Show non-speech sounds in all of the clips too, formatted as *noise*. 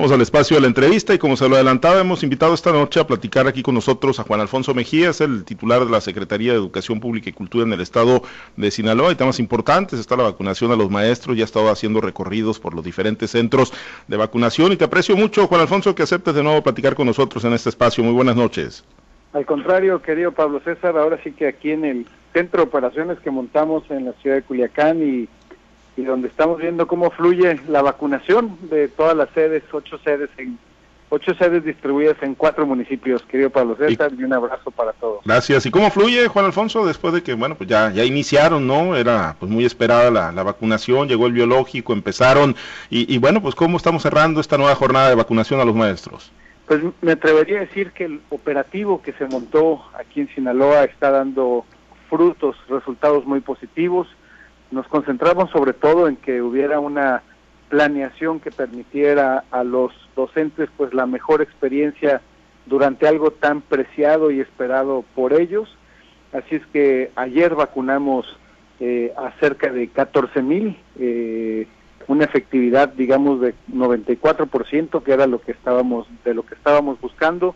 Vamos al espacio de la entrevista y como se lo adelantaba, hemos invitado esta noche a platicar aquí con nosotros a Juan Alfonso Mejía, es el titular de la Secretaría de Educación Pública y Cultura en el estado de Sinaloa. Hay temas importantes, está la vacunación a los maestros, ya ha estado haciendo recorridos por los diferentes centros de vacunación y te aprecio mucho, Juan Alfonso, que aceptes de nuevo platicar con nosotros en este espacio. Muy buenas noches. Al contrario, querido Pablo César, ahora sí que aquí en el centro de operaciones que montamos en la ciudad de Culiacán y y donde estamos viendo cómo fluye la vacunación de todas las sedes, ocho sedes en ocho sedes distribuidas en cuatro municipios, querido Pablo César, y, un abrazo para todos. Gracias. ¿Y cómo fluye, Juan Alfonso, después de que, bueno, pues ya, ya iniciaron, ¿no? Era pues muy esperada la, la vacunación, llegó el biológico, empezaron, y, y bueno, pues cómo estamos cerrando esta nueva jornada de vacunación a los maestros. Pues me atrevería a decir que el operativo que se montó aquí en Sinaloa está dando frutos, resultados muy positivos nos concentramos sobre todo en que hubiera una planeación que permitiera a los docentes pues la mejor experiencia durante algo tan preciado y esperado por ellos. Así es que ayer vacunamos eh, a cerca de 14 mil, eh, una efectividad digamos de 94% que era lo que estábamos de lo que estábamos buscando.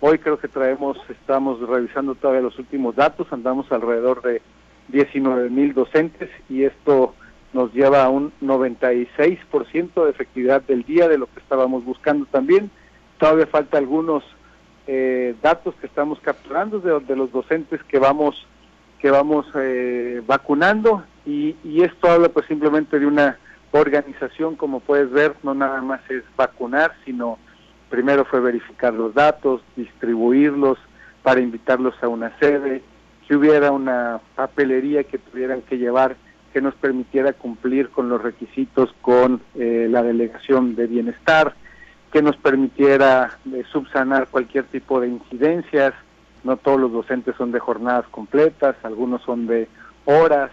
Hoy creo que traemos, estamos revisando todavía los últimos datos, andamos alrededor de 19 mil docentes y esto nos lleva a un 96% de efectividad del día de lo que estábamos buscando también. Todavía falta algunos eh, datos que estamos capturando de, los docentes que vamos que vamos eh, vacunando y, y esto habla pues simplemente de una organización como puedes ver no nada más es vacunar sino primero fue verificar los datos distribuirlos para invitarlos a una sede que hubiera una papelería que tuvieran que llevar que nos permitiera cumplir con los requisitos con eh, la delegación de bienestar, que nos permitiera eh, subsanar cualquier tipo de incidencias. No todos los docentes son de jornadas completas, algunos son de horas.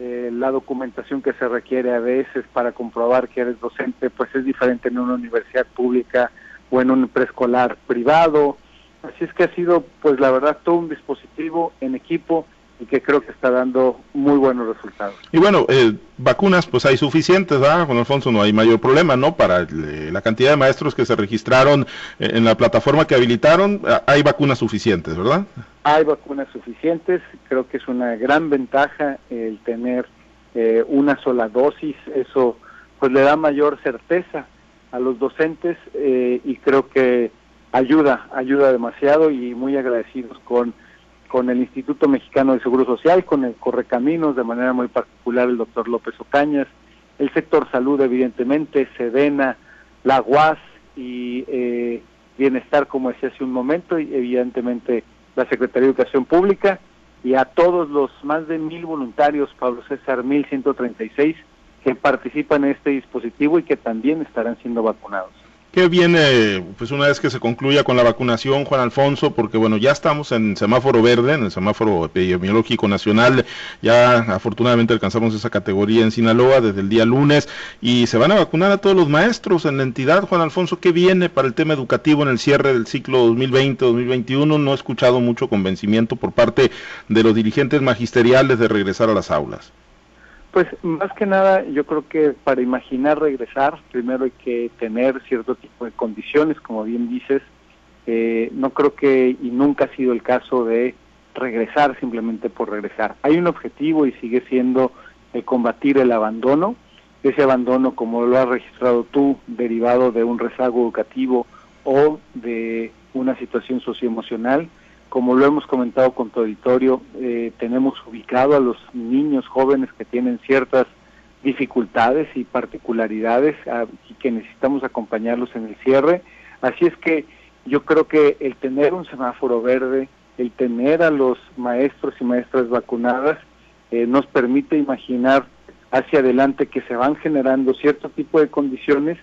Eh, la documentación que se requiere a veces para comprobar que eres docente, pues es diferente en una universidad pública o en un preescolar privado. Así es que ha sido, pues la verdad, todo un dispositivo en equipo y que creo que está dando muy buenos resultados. Y bueno, eh, vacunas pues hay suficientes, ¿verdad? Con Alfonso no hay mayor problema, ¿no? Para eh, la cantidad de maestros que se registraron eh, en la plataforma que habilitaron, hay vacunas suficientes, ¿verdad? Hay vacunas suficientes, creo que es una gran ventaja el tener una sola dosis, eso pues le da mayor certeza a los docentes y creo que ayuda, ayuda demasiado y muy agradecidos con, con el Instituto Mexicano de Seguro Social, con el Correcaminos, de manera muy particular el doctor López Ocañas, el sector salud evidentemente, Sedena, la UAS y eh, Bienestar, como decía hace un momento, y evidentemente la Secretaría de Educación Pública, y a todos los más de mil voluntarios, Pablo César, mil ciento treinta y seis, que participan en este dispositivo y que también estarán siendo vacunados. ¿Qué viene, pues una vez que se concluya con la vacunación, Juan Alfonso? Porque bueno, ya estamos en semáforo verde, en el semáforo epidemiológico nacional, ya afortunadamente alcanzamos esa categoría en Sinaloa desde el día lunes y se van a vacunar a todos los maestros en la entidad. Juan Alfonso, ¿qué viene para el tema educativo en el cierre del ciclo 2020-2021? No he escuchado mucho convencimiento por parte de los dirigentes magisteriales de regresar a las aulas. Pues más que nada, yo creo que para imaginar regresar, primero hay que tener cierto tipo de condiciones, como bien dices. Eh, no creo que, y nunca ha sido el caso de regresar simplemente por regresar. Hay un objetivo y sigue siendo el combatir el abandono. Ese abandono, como lo has registrado tú, derivado de un rezago educativo o de una situación socioemocional, como lo hemos comentado con tu auditorio, eh, tenemos ubicado a los niños jóvenes que tienen ciertas dificultades y particularidades y que necesitamos acompañarlos en el cierre. Así es que yo creo que el tener un semáforo verde, el tener a los maestros y maestras vacunadas, eh, nos permite imaginar hacia adelante que se van generando cierto tipo de condiciones,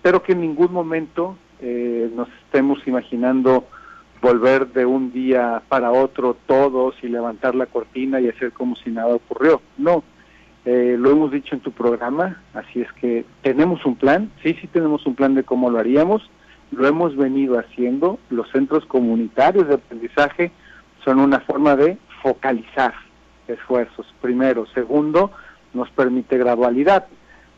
pero que en ningún momento eh, nos estemos imaginando volver de un día para otro todos y levantar la cortina y hacer como si nada ocurrió. No, eh, lo hemos dicho en tu programa, así es que tenemos un plan, sí, sí tenemos un plan de cómo lo haríamos, lo hemos venido haciendo, los centros comunitarios de aprendizaje son una forma de focalizar esfuerzos, primero, segundo, nos permite gradualidad.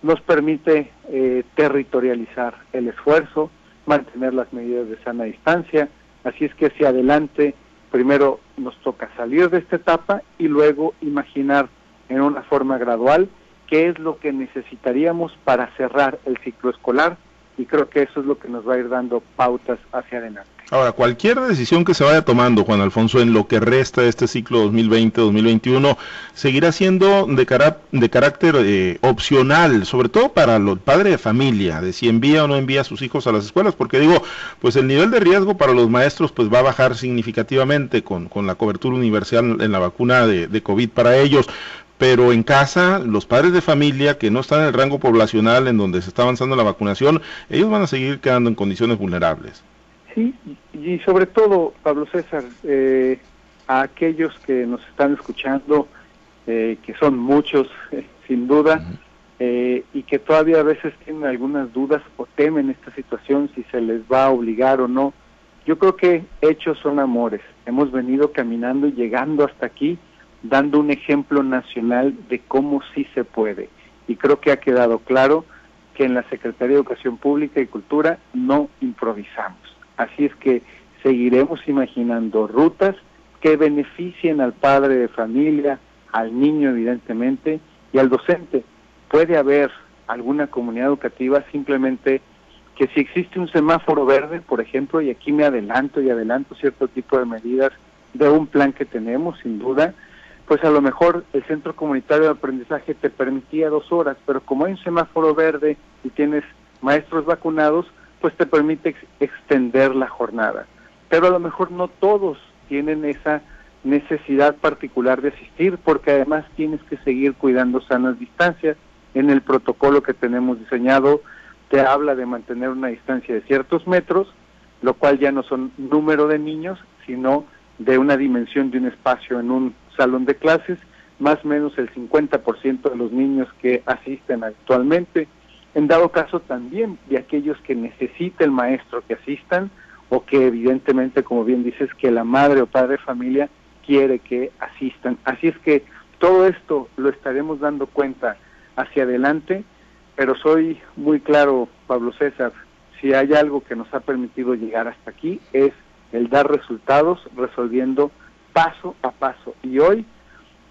nos permite eh, territorializar el esfuerzo, mantener las medidas de sana distancia, así es que hacia adelante primero nos toca salir de esta etapa y luego imaginar en una forma gradual qué es lo que necesitaríamos para cerrar el ciclo escolar y creo que eso es lo que nos va a ir dando pautas hacia adelante. Ahora, cualquier decisión que se vaya tomando, Juan Alfonso, en lo que resta de este ciclo 2020-2021, seguirá siendo de, de carácter eh, opcional, sobre todo para el padre de familia, de si envía o no envía a sus hijos a las escuelas, porque digo, pues el nivel de riesgo para los maestros pues va a bajar significativamente con, con la cobertura universal en la vacuna de COVID para ellos pero en casa, los padres de familia que no están en el rango poblacional en donde se está avanzando la vacunación, ellos van a seguir quedando en condiciones vulnerables. Sí, y sobre todo, Pablo César, eh, a aquellos que nos están escuchando, eh, que son muchos, eh, *laughs* sin duda, y que todavía a veces tienen algunas dudas o temen esta situación, si se les va a obligar o no. Yo creo que hechos son amores. Hemos venido caminando y llegando hasta aquí dando un ejemplo nacional de cómo sí se puede. Y creo que ha quedado claro que en la Secretaría de Educación Pública y Cultura no improvisamos. Así es que seguiremos imaginando rutas que beneficien al padre de familia, al niño evidentemente y al docente. Puede haber alguna comunidad educativa simplemente que si existe un semáforo verde, por ejemplo, y aquí me adelanto y adelanto cierto tipo de medidas de un plan que tenemos, sin duda, pues a lo mejor el centro comunitario de aprendizaje te permitía dos horas, pero como hay un semáforo verde y tienes maestros vacunados, pues te permite extender la jornada. Pero a lo mejor no todos tienen esa necesidad particular de asistir, porque además tienes que seguir cuidando sanas distancias. En el protocolo que tenemos diseñado te habla de mantener una distancia de ciertos metros, lo cual ya no son número de niños, sino de una dimensión de un espacio en un salón de clases, más o menos el 50% de los niños que asisten actualmente. En dado caso también de aquellos que necesita el maestro que asistan o que evidentemente, como bien dices, que la madre o padre de familia quiere que asistan. Así es que todo esto lo estaremos dando cuenta hacia adelante, pero soy muy claro, Pablo César, si hay algo que nos ha permitido llegar hasta aquí es el dar resultados resolviendo paso a paso. Y hoy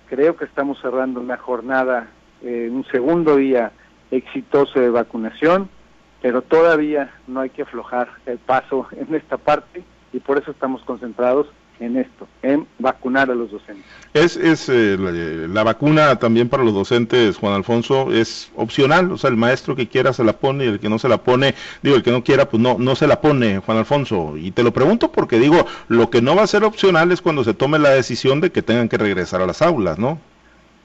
creo que estamos cerrando una jornada, eh, un segundo día exitoso de vacunación, pero todavía no hay que aflojar el paso en esta parte y por eso estamos concentrados en esto, en vacunar a los docentes. Es, es eh, la, vacuna también para los docentes, Juan Alfonso, es opcional, o sea, el maestro que quiera se la pone y el que no se la pone, digo, el que no quiera, pues no, no se la pone, Juan Alfonso. Y te lo pregunto porque digo, lo que no va a ser opcional es cuando se tome la decisión de que tengan que regresar a las aulas, ¿no?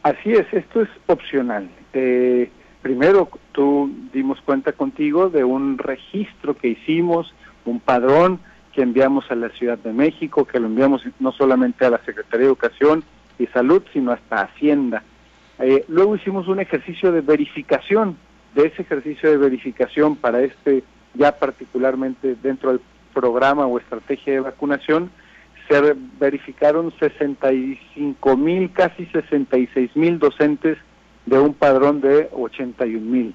Así es, esto es opcional. Eh, primero, tú dimos cuenta contigo de un registro que hicimos, un padrón, que enviamos a la Ciudad de México, que lo enviamos no solamente a la Secretaría de Educación y Salud, sino hasta Hacienda. Eh, luego hicimos un ejercicio de verificación, de ese ejercicio de verificación para este, ya particularmente dentro del programa o estrategia de vacunación, se verificaron 65 mil, casi 66 mil docentes de un padrón de 81 mil.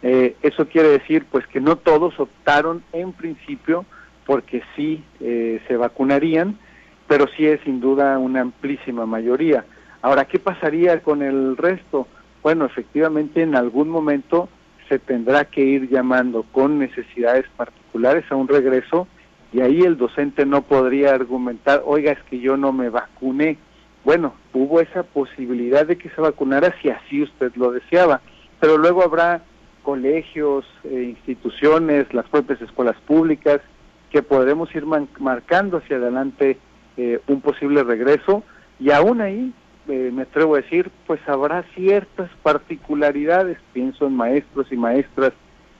Eh, eso quiere decir pues que no todos optaron en principio porque sí eh, se vacunarían, pero sí es sin duda una amplísima mayoría. Ahora, ¿qué pasaría con el resto? Bueno, efectivamente en algún momento se tendrá que ir llamando con necesidades particulares a un regreso y ahí el docente no podría argumentar, oiga, es que yo no me vacuné. Bueno, hubo esa posibilidad de que se vacunara si así usted lo deseaba, pero luego habrá colegios, eh, instituciones, las propias escuelas públicas, que podremos ir marcando hacia adelante eh, un posible regreso. Y aún ahí eh, me atrevo a decir pues habrá ciertas particularidades pienso en maestros y maestras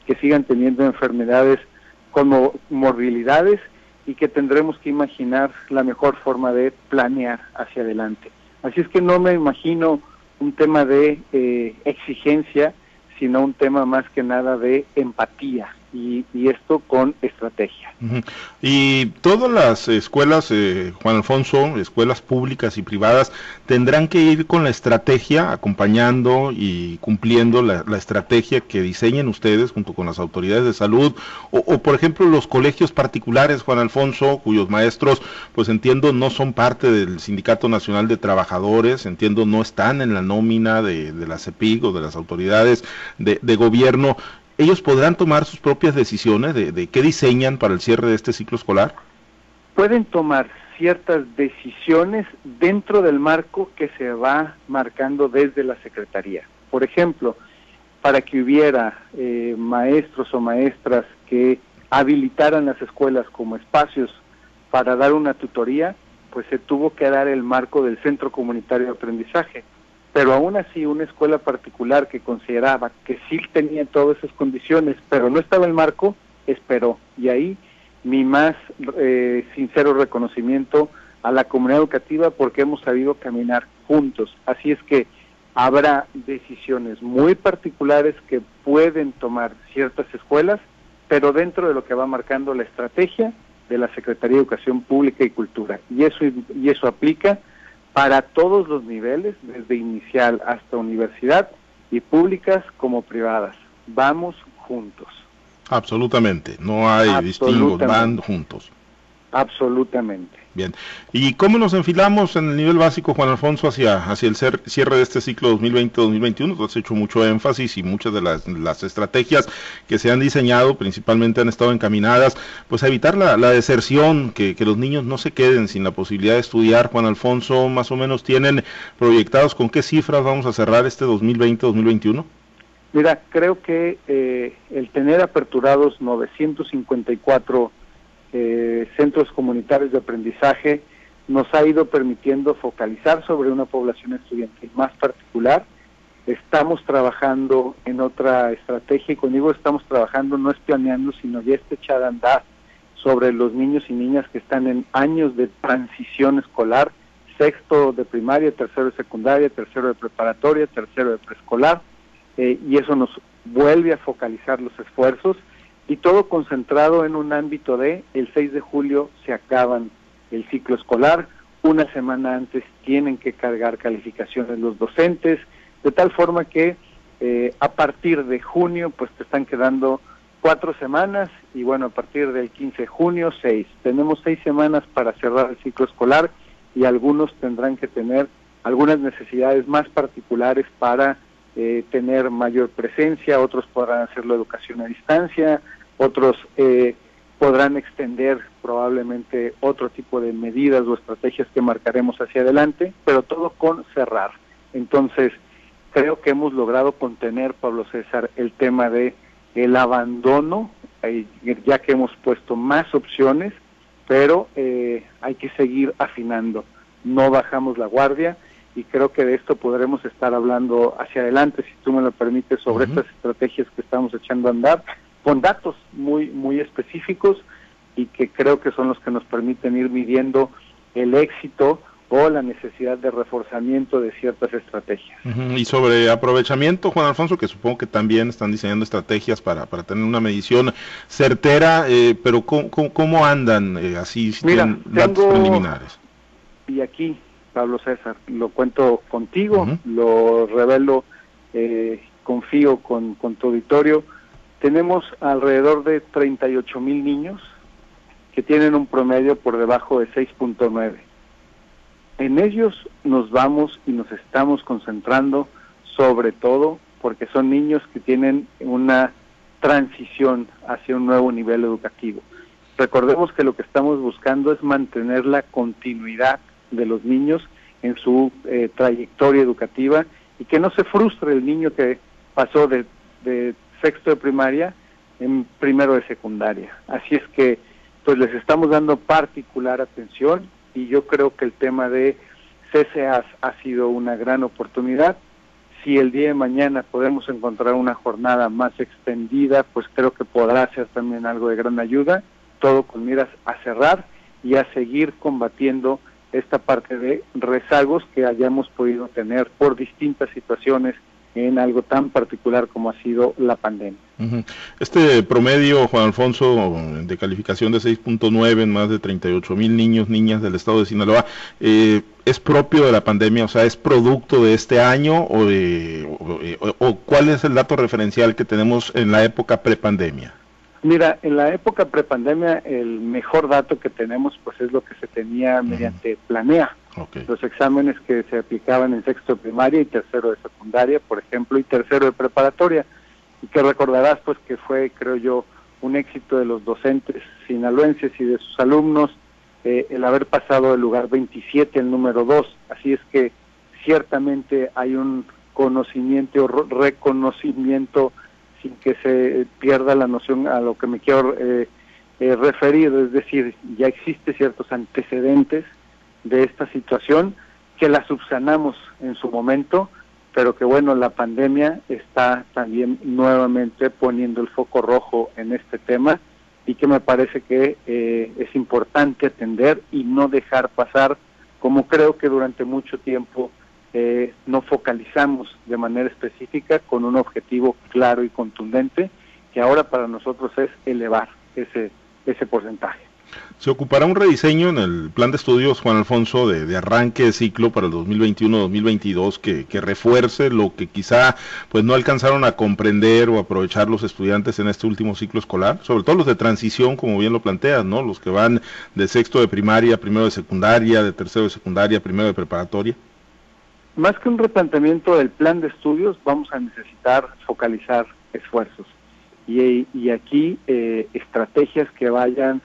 que sigan teniendo enfermedades como morbilidades y que tendremos que imaginar la mejor forma de planear hacia adelante. Así es que no me imagino un tema de eh, exigencia sino un tema más que nada de empatía y, esto con estrategia. Y todas las escuelas, eh, Juan Alfonso, escuelas públicas y privadas, tendrán que ir con la estrategia, acompañando y cumpliendo la, estrategia que diseñen ustedes junto con las autoridades de salud, o, por ejemplo los colegios particulares, Juan Alfonso, cuyos maestros, pues entiendo, no son parte del Sindicato Nacional de Trabajadores, entiendo, no están en la nómina de, la CEPIG o de las autoridades de, de gobierno ellos podrán tomar sus propias decisiones de, qué diseñan para el cierre de este ciclo escolar? Pueden tomar ciertas decisiones dentro del marco que se va marcando desde la Secretaría. Por ejemplo, para que hubiera eh, maestros o maestras que habilitaran las escuelas como espacios para dar una tutoría, pues se tuvo que dar el marco del Centro Comunitario de Aprendizaje pero aún así una escuela particular que consideraba que sí tenía todas esas condiciones, pero no estaba el marco, esperó. Y ahí mi más eh, sincero reconocimiento a la comunidad educativa porque hemos sabido caminar juntos. Así es que habrá decisiones muy particulares que pueden tomar ciertas escuelas, pero dentro de lo que va marcando la estrategia de la Secretaría de Educación Pública y Cultura. Y eso, y eso aplica para todos los niveles, desde inicial hasta universidad, y públicas como privadas. Vamos juntos. Absolutamente, no hay distingos, van juntos. Absolutamente. Bien. ¿Y cómo nos enfilamos en el nivel básico, Juan Alfonso, hacia, hacia el cierre de este ciclo 2020-2021? Tú has hecho mucho énfasis y muchas de las, las, estrategias que se han diseñado principalmente han estado encaminadas pues a evitar la, deserción, que, que, los niños no se queden sin la posibilidad de estudiar. Juan Alfonso, más o menos tienen proyectados con qué cifras vamos a cerrar este 2020-2021? Mira, creo que eh, el tener aperturados 954 eh, centros comunitarios de aprendizaje nos ha ido permitiendo focalizar sobre una población estudiantil más particular. Estamos trabajando en otra estrategia y conmigo estamos trabajando, no es planeando, sino ya está echada a andar sobre los niños y niñas que están en años de transición escolar, sexto de primaria, tercero de secundaria, tercero de preparatoria, tercero de preescolar, eh, y eso nos vuelve a focalizar los esfuerzos y todo concentrado en un ámbito de el 6 de julio se acaban el ciclo escolar, una semana antes tienen que cargar calificaciones los docentes, de tal forma que eh, a partir de junio pues te están quedando cuatro semanas y bueno, a partir del 15 de junio seis. Tenemos seis semanas para cerrar el ciclo escolar y algunos tendrán que tener algunas necesidades más particulares para eh, tener mayor presencia, otros podrán hacerlo educación a distancia, otros eh, podrán extender probablemente otro tipo de medidas o estrategias que marcaremos hacia adelante, pero todo con cerrar. Entonces, creo que hemos logrado contener, Pablo César, el tema de el abandono, eh, ya que hemos puesto más opciones, pero eh, hay que seguir afinando. No bajamos la guardia y creo que de esto podremos estar hablando hacia adelante, si tú me lo permites, sobre estas estrategias que estamos echando a andar con datos muy, muy específicos y que creo que son los que nos permiten ir midiendo el éxito o la necesidad de reforzamiento de ciertas estrategias. Y sobre aprovechamiento, Juan Alfonso, que supongo que también están diseñando estrategias para, para tener una medición certera, eh, pero ¿cómo, andan eh, así si tienen datos preliminares? Y aquí, Pablo César, lo cuento contigo, lo revelo, eh, confío con, con tu auditorio, tenemos alrededor de 38 mil niños que tienen un promedio por debajo de 6.9. En ellos nos vamos y nos estamos concentrando sobre todo porque son niños que tienen una transición hacia un nuevo nivel educativo. Recordemos que lo que estamos buscando es mantener la continuidad de los niños en su eh, trayectoria educativa y que no se frustre el niño que pasó de, de sexto de primaria en primero de secundaria. Así es que pues les estamos dando particular atención y yo creo que el tema de CCAs ha sido una gran oportunidad. Si el día de mañana podemos encontrar una jornada más extendida, pues creo que podrá ser también algo de gran ayuda, todo con miras a cerrar y a seguir combatiendo esta parte de rezagos que hayamos podido tener por distintas situaciones en algo tan particular como ha sido la pandemia. Este promedio, Juan Alfonso, de calificación de 6.9 en más de 38 mil niños, niñas del estado de Sinaloa, eh, ¿es propio de la pandemia? O sea, ¿es producto de este año o, o, cuál es el dato referencial que tenemos en la época prepandemia? Mira, en la época prepandemia el mejor dato que tenemos pues es lo que se tenía mediante Planea. Los exámenes que se aplicaban en sexto de primaria y tercero de secundaria, por ejemplo, y tercero de preparatoria y que recordarás pues que fue, creo yo, un éxito de los docentes sinaloenses y de sus alumnos eh, el haber pasado del lugar 27 al número 2. Así es que ciertamente hay un conocimiento o reconocimiento sin que se pierda la noción a lo que me quiero eh, eh, referir, es decir, ya existe ciertos antecedentes de esta situación que la subsanamos en su momento pero que bueno, la pandemia está también nuevamente poniendo el foco rojo en este tema y que me parece que eh, es importante atender y no dejar pasar, como creo que durante mucho tiempo eh, no focalizamos de manera específica con un objetivo claro y contundente, que ahora para nosotros es elevar ese, ese porcentaje. Se ocupará un rediseño en el plan de estudios, Juan Alfonso, de, arranque de ciclo para el 2021-2022 que, que, refuerce lo que quizá pues no alcanzaron a comprender o aprovechar los estudiantes en este último ciclo escolar, sobre todo los de transición, como bien lo planteas, ¿no? Los que van de sexto de primaria, primero de secundaria, de tercero de secundaria, primero de preparatoria. Más que un replanteamiento del plan de estudios, vamos a necesitar focalizar esfuerzos y, aquí eh, estrategias que vayan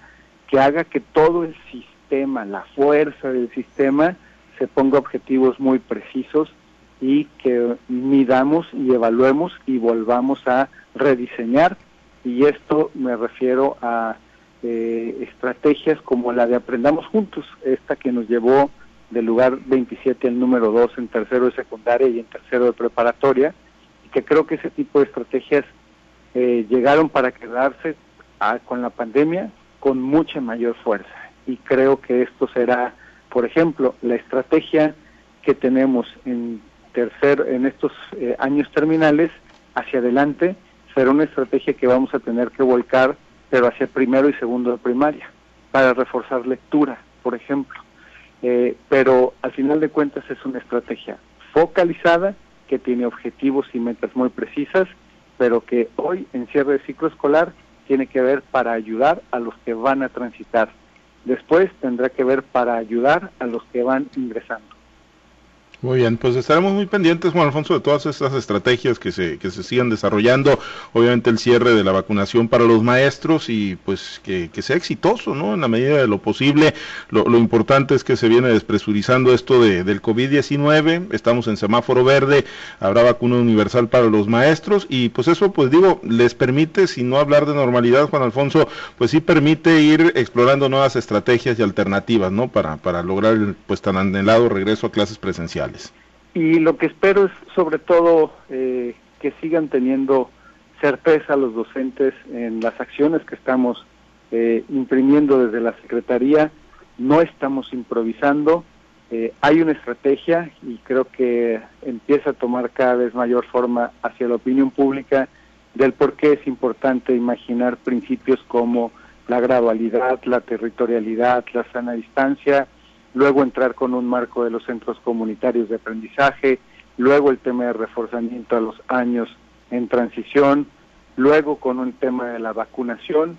que haga que todo el sistema, la fuerza del sistema, se ponga objetivos muy precisos y que midamos y evaluemos y volvamos a rediseñar. Y esto me refiero a eh, estrategias como la de Aprendamos Juntos, esta que nos llevó del lugar 27 al número 2 en tercero de secundaria y en tercero de preparatoria, y que creo que ese tipo de estrategias eh, llegaron para quedarse ah, con la pandemia, con mucha mayor fuerza. Y creo que esto será, por ejemplo, la estrategia que tenemos en tercer, en estos eh, años terminales hacia adelante, será una estrategia que vamos a tener que volcar, pero hacia primero y segundo de primaria, para reforzar lectura, por ejemplo. Eh, pero al final de cuentas es una estrategia focalizada, que tiene objetivos y metas muy precisas, pero que hoy en cierre de ciclo escolar tiene que ver para ayudar a los que van a transitar. Después tendrá que ver para ayudar a los que van ingresando. Muy bien, pues estaremos muy pendientes, Juan Alfonso, de todas estas estrategias que se, que se sigan desarrollando. Obviamente el cierre de la vacunación para los maestros y pues que, sea exitoso, ¿no? En la medida de lo posible. Lo, importante es que se viene despresurizando esto de, del COVID-19. Estamos en semáforo verde, habrá vacuna universal para los maestros y pues eso, pues digo, les permite, si no hablar de normalidad, Juan Alfonso, pues sí permite ir explorando nuevas estrategias y alternativas, ¿no? Para, para lograr el pues tan anhelado regreso a clases presenciales. Y lo que espero es sobre todo eh, que sigan teniendo certeza los docentes en las acciones que estamos eh, imprimiendo desde la Secretaría. No estamos improvisando, eh, hay una estrategia y creo que empieza a tomar cada vez mayor forma hacia la opinión pública del por qué es importante imaginar principios como la gradualidad, la territorialidad, la sana distancia, luego entrar con un marco de los centros comunitarios de aprendizaje, luego el tema de reforzamiento a los años en transición, luego con un tema de la vacunación,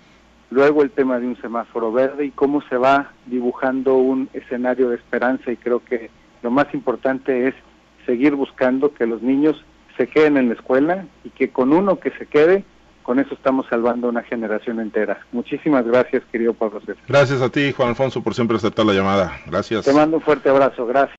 luego el tema de un semáforo verde y cómo se va dibujando un escenario de esperanza. Y creo que lo más importante es seguir buscando que los niños se queden en la escuela y que con uno que se quede con eso estamos salvando una generación entera. Muchísimas gracias, querido Pablo César. Gracias a ti, Juan Alfonso, por siempre aceptar la llamada. Gracias. Te mando un fuerte abrazo. Gracias.